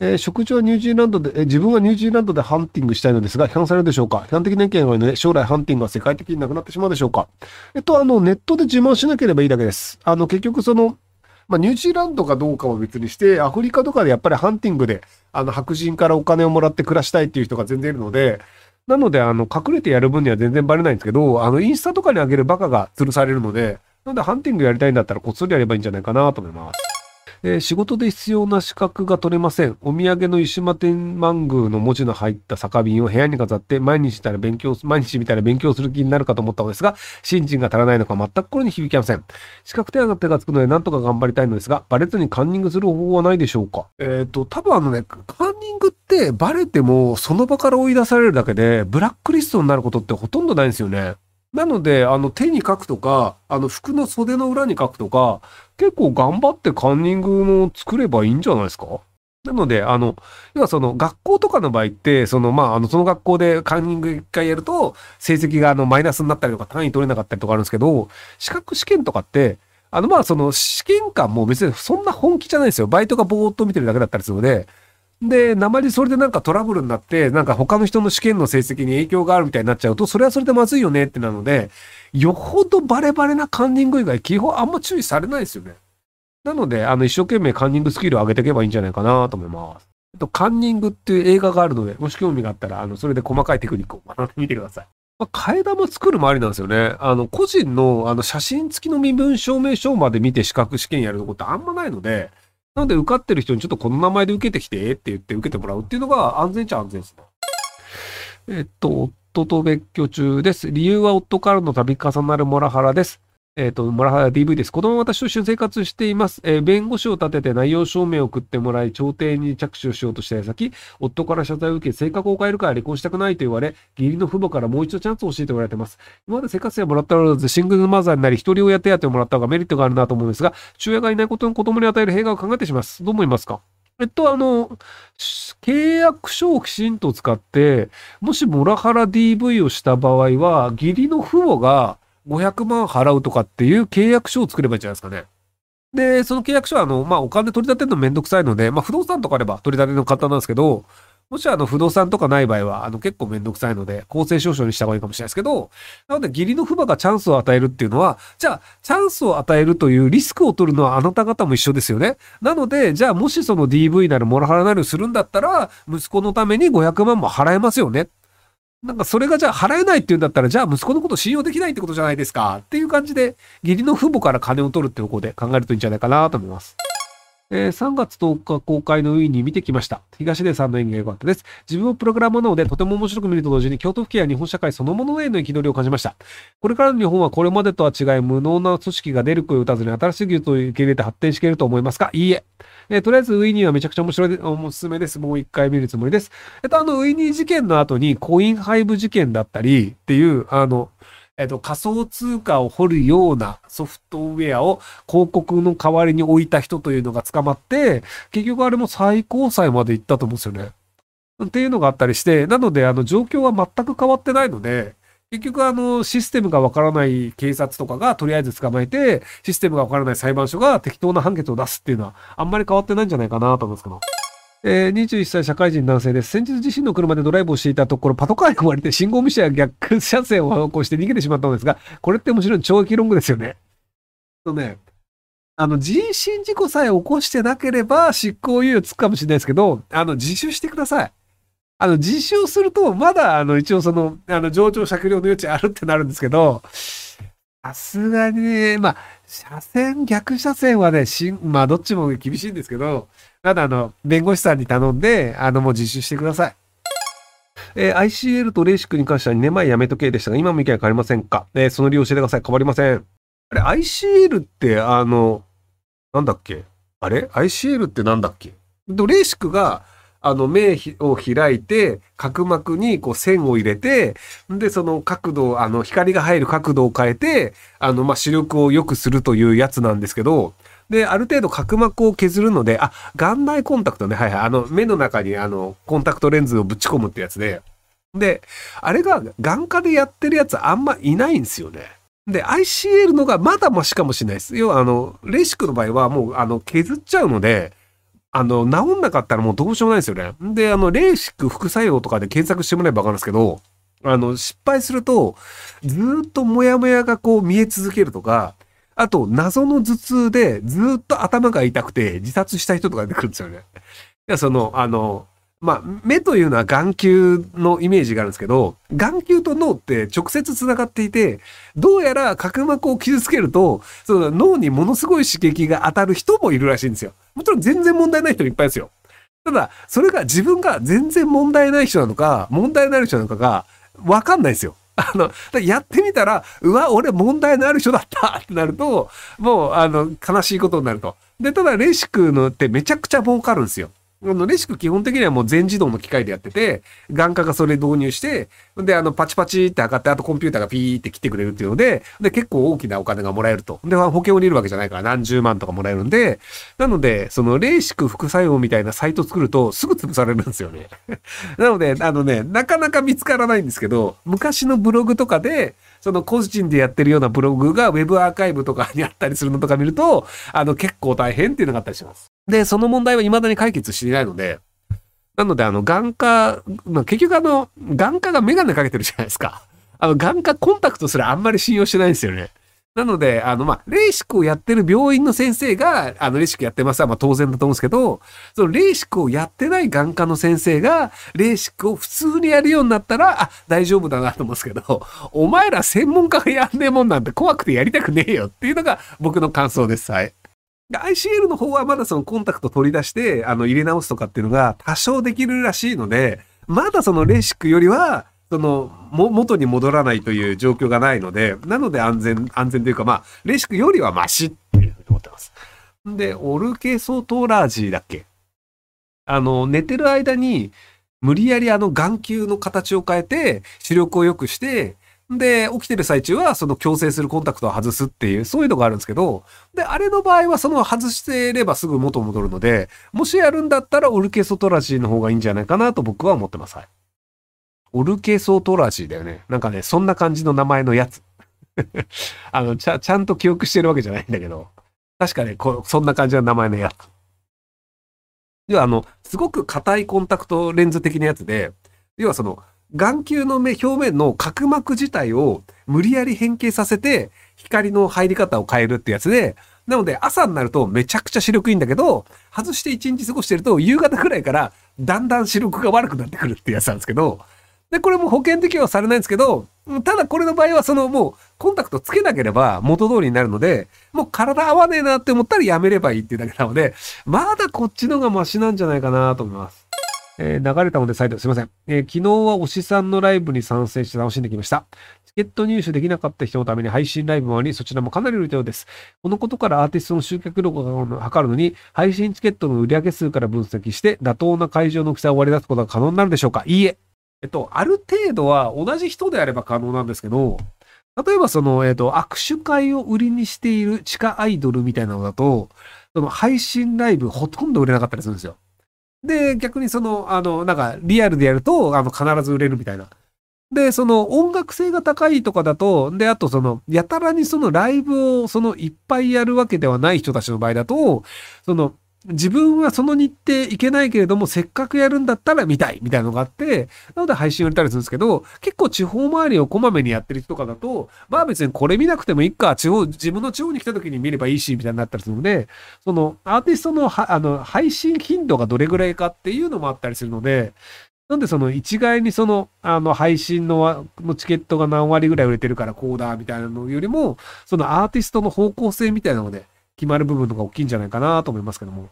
えー食事はニュージーランドで、えー自分はニュージーランドでハンティングしたいのですが、批判されるでしょうか？批判的な意見が多いので、将来ハンティングは世界的になくなってしまうでしょうか？えっと、あの、ネットで自慢しなければいいだけです。あの、結局その、まあ、ニュージーランドかどうかは別にして、アフリカとかでやっぱりハンティングで、あの、白人からお金をもらって暮らしたいっていう人が全然いるので、なので、あの、隠れてやる分には全然バレないんですけど、あの、インスタとかに上げるバカが吊るされるので、なので、ハンティングやりたいんだったらこっそりやればいいんじゃないかなと思います。えー仕事で必要な資格が取れません。お土産の湯島天満宮の文字の入った酒瓶を部屋に飾って毎日たら勉強、毎日みたいな勉強する気になるかと思ったのですが、新人が足らないのか全く心に響きません。資格手当がつくので何とか頑張りたいのですが、バレずにカンニングする方法はないでしょうか？えっ、と、多分あのね、カンニングってバレてもその場から追い出されるだけで、ブラックリストになることってほとんどないんですよね。なので、あの、手に書くとか、あの、服の袖の裏に書くとか、結構頑張ってカンニングも作ればいいんじゃないですか？なので、あの、要はその学校とかの場合って、そのまあ、あの、その学校でカンニング一回やると、成績があの、マイナスになったりとか単位取れなかったりとかあるんですけど、資格試験とかって、あの、まあ、その試験官も別にそんな本気じゃないですよ。バイトがぼーっと見てるだけだったりするので、で、鉛それでなんかトラブルになって、なんか他の人の試験の成績に影響があるみたいになっちゃうと、それはそれでまずいよねってなので、よほどバレバレなカンニング以外、基本あんま注意されないですよね。なので、あの、一生懸命カンニングスキルを上げていけばいいんじゃないかなと思います。えっと、カンニングっていう映画があるので、もし興味があったら、あの、それで細かいテクニックを学んでみてください。まあ、替え玉作るもありなんですよね。あの、個人の、あの、写真付きの身分証明書まで見て資格試験やるとこってあんまないので、なので受かってる人にちょっとこの名前で受けてきてって言って受けてもらうっていうのが安全っちゃ安全ですね。えっと、夫と別居中です。理由は夫からの度重なるモラハラです。えっ、と、モラハラ DV です。子供は私と一緒に生活しています。えー弁護士を立てて内容証明を送ってもらい、調停に着手をしようとした矢先、夫から謝罪を受け、性格を変えるから離婚したくないと言われ、義理の父母からもう一度チャンスを教えておられています。今まで生活費をもらったらず、シングルマザーになり、一人親手当をもらった方がメリットがあるなと思うんですが、父親がいないことの子供に与える弊害を考えてします。どう思いますか？えっと、あの、契約書をきちんと使って、もしモラハラ DV をした場合は、義理の父母が500万払うとかっていう契約書を作ればいいんじゃないですかね。で、その契約書は、あの、まあ、お金取り立てるのめんどくさいので、まあ、不動産とかあれば取り立ての簡単なんですけど、もしあの、不動産とかない場合は、あの、結構めんどくさいので、公正証書にした方がいいかもしれないですけど、なので、義理の父母がチャンスを与えるっていうのは、じゃあ、チャンスを与えるというリスクを取るのはあなた方も一緒ですよね。なので、じゃあ、もしその DV なるモラハラなりをするんだったら、息子のために500万も払えますよね。なんかそれがじゃあ払えないっていうんだったら、じゃあ息子のこと信用できないってことじゃないですかっていう感じで、義理の父母から金を取るって方向で考えるといいんじゃないかなと思います。えー3月10日公開のウィニー見てきました。東出さんの演技が良かったです。自分もプログラマーなのでとても面白く見ると同時に京都府警や日本社会そのものへの憤りを感じました。これからの日本はこれまでとは違い無能な組織が出る声を打たずに新しい技術を受け入れて発展していると思いますか？いいえ。えーとりあえずウィニーはめちゃくちゃ面白い、おすすめです。もう一回見るつもりです。えっと、あの、ウィニー事件の後にコインハイブ事件だったりっていう、あの、えっと、仮想通貨を掘るようなソフトウェアを広告の代わりに置いた人というのが捕まって、結局あれも最高裁まで行ったと思うんですよね。っていうのがあったりして、なので、あの、状況は全く変わってないので、結局あの、システムがわからない警察とかがとりあえず捕まえて、システムがわからない裁判所が適当な判決を出すっていうのは、あんまり変わってないんじゃないかなと思うんですけど。えー21歳社会人男性です。先日自身の車でドライブをしていたところ、パトカーに追われて信号無視や逆車線を走行して逃げてしまったのですが、これってもちろん懲役ロングですよね。とね、あの、人身事故さえ起こしてなければ執行猶予つくかもしれないですけど、あの、自首してください。あの、自首をすると、まだ、あの、一応その、あの、上長酌量の余地あるってなるんですけど、さすがにね、まあ、車線、逆車線はね、しん、まあ、どっちも厳しいんですけど、ただ、あの、弁護士さんに頼んで、あの、もう自首してください。えー ICL とレーシックに関しては2年前やめとけでしたが、今も意見は変わりませんか、えーその理由を教えてください。変わりません。あれ、ICL って、あの、なんだっけ？あれ ?ICL ってなんだっけ？レーシックが、あの、目を開いて、角膜にこう線を入れて、で、その角度、あの、光が入る角度を変えて、あの、ま、視力を良くするというやつなんですけど、で、ある程度角膜を削るので、あ、眼内コンタクトね。はいはい。あの、目の中にあの、コンタクトレンズをぶち込むってやつで。で、あれが眼科でやってるやつあんまいないんですよね。で、ICL のがまだマシかもしれないです。要はあの、レシックの場合はもうあの、削っちゃうので、あの、治んなかったらもうどうしようもないですよね。で、あの、レーシック副作用とかで検索してもらえばわかるんですけど、あの、失敗すると、ずっとモヤモヤがこう見え続けるとか、あと、謎の頭痛でずっと頭が痛くて自殺した人とか出てくるんですよね。いや、その、あの、まあ、目というのは眼球のイメージがあるんですけど、眼球と脳って直接繋がっていて、どうやら角膜を傷つけると、その脳にものすごい刺激が当たる人もいるらしいんですよ。もちろん全然問題ない人いっぱいですよ。ただ、それが自分が全然問題ない人なのか、問題のある人なのかが、わかんないですよ。あの、やってみたら、うわ、俺問題のある人だった ってなると、もう、あの、悲しいことになると。で、ただ、レーシックのってめちゃくちゃ儲かるんですよ。あの、レシック基本的にはもう全自動の機械でやってて、眼科がそれ導入して、で、あの、パチパチって測って、あとコンピューターがピーって切ってくれるっていうので、で、結構大きなお金がもらえると。で、保険を入れるわけじゃないから何十万とかもらえるんで、なので、その、レーシック副作用みたいなサイト作るとすぐ潰されるんですよね。なので、あのね、なかなか見つからないんですけど、昔のブログとかで、その個人でやってるようなブログがウェブアーカイブとかにあったりするのとか見ると、あの、結構大変っていうのがあったりします。で、その問題は未だに解決していないので、なので、あの、眼科、まあ、結局あの、眼科がメガネかけてるじゃないですか。あの、眼科コンタクトすらあんまり信用してないんですよね。なので、あの、まあ、レーシックをやってる病院の先生が、あの、レーシックやってますは、まあ、当然だと思うんですけど、そのレーシックをやってない眼科の先生が、レーシックを普通にやるようになったら、あ、大丈夫だなと思うんですけど、お前ら専門家がやんねえもんなんて怖くてやりたくねえよっていうのが僕の感想です。はい。ICL の方はまだそのコンタクト取り出して、あの、入れ直すとかっていうのが多少できるらしいので、まだそのレーシックよりは、その、も、元に戻らないという状況がないので、なので安全、安全というかまあ、レーシックよりはマシっていうふうに思ってます。で、オルケソトラージだっけ？あの、寝てる間に、無理やりあの眼球の形を変えて、視力を良くして、で、起きてる最中は、その強制するコンタクトを外すっていう、そういうのがあるんですけど、で、あれの場合は、その外してればすぐ元戻るので、もしやるんだったら、オルケソトラジーの方がいいんじゃないかなと僕は思ってます。はい。オルケソトラジーだよね。なんかね、そんな感じの名前のやつ。あの、ちゃ、ちゃんと記憶してるわけじゃないんだけど、確かね、こそんな感じの名前のやつ。要は、あの、すごく硬いコンタクトレンズ的なやつで、要はその、眼球の目表面の角膜自体を無理やり変形させて光の入り方を変えるってやつで、なので朝になるとめちゃくちゃ視力いいんだけど、外して一日過ごしてると夕方くらいからだんだん視力が悪くなってくるってやつなんですけど、で、これも保険適用されないんですけど、ただこれの場合はそのもうコンタクトつけなければ元通りになるので、もう体合わねえなって思ったらやめればいいっていうだけなので、まだこっちのがマシなんじゃないかなと思います。えー、流れたので再度すいません。えー、昨日は推しさんのライブに参戦して楽しんできました。チケット入手できなかった人のために配信ライブもあり、そちらもかなり売れたようです。このことからアーティストの集客力を測るのに、配信チケットの売上数から分析して、妥当な会場の大きさを割り出すことが可能になるでしょうかいいえ。えっと、ある程度は同じ人であれば可能なんですけど、例えばその、えっと、握手会を売りにしている地下アイドルみたいなのだと、その配信ライブほとんど売れなかったりするんですよ。で、逆にその、あの、なんか、リアルでやると、あの、必ず売れるみたいな。で、その音楽性が高いとかだと、で、あとその、やたらにそのライブをそのいっぱいやるわけではない人たちの場合だと、その、自分はその日程行けないけれども、せっかくやるんだったら見たいみたいなのがあって、なので配信を入れたりするんですけど、結構地方周りをこまめにやってる人とかだと、まあ別にこれ見なくてもいいか、地方、自分の地方に来た時に見ればいいし、みたいになったりするので、そのアーティストのあの配信頻度がどれぐらいかっていうのもあったりするので、なんでその一概にその、あの配信ののチケットが何割ぐらい売れてるからこうだ、みたいなのよりも、そのアーティストの方向性みたいなので、決まる部分のが大きいんじゃないかなと思いますけども。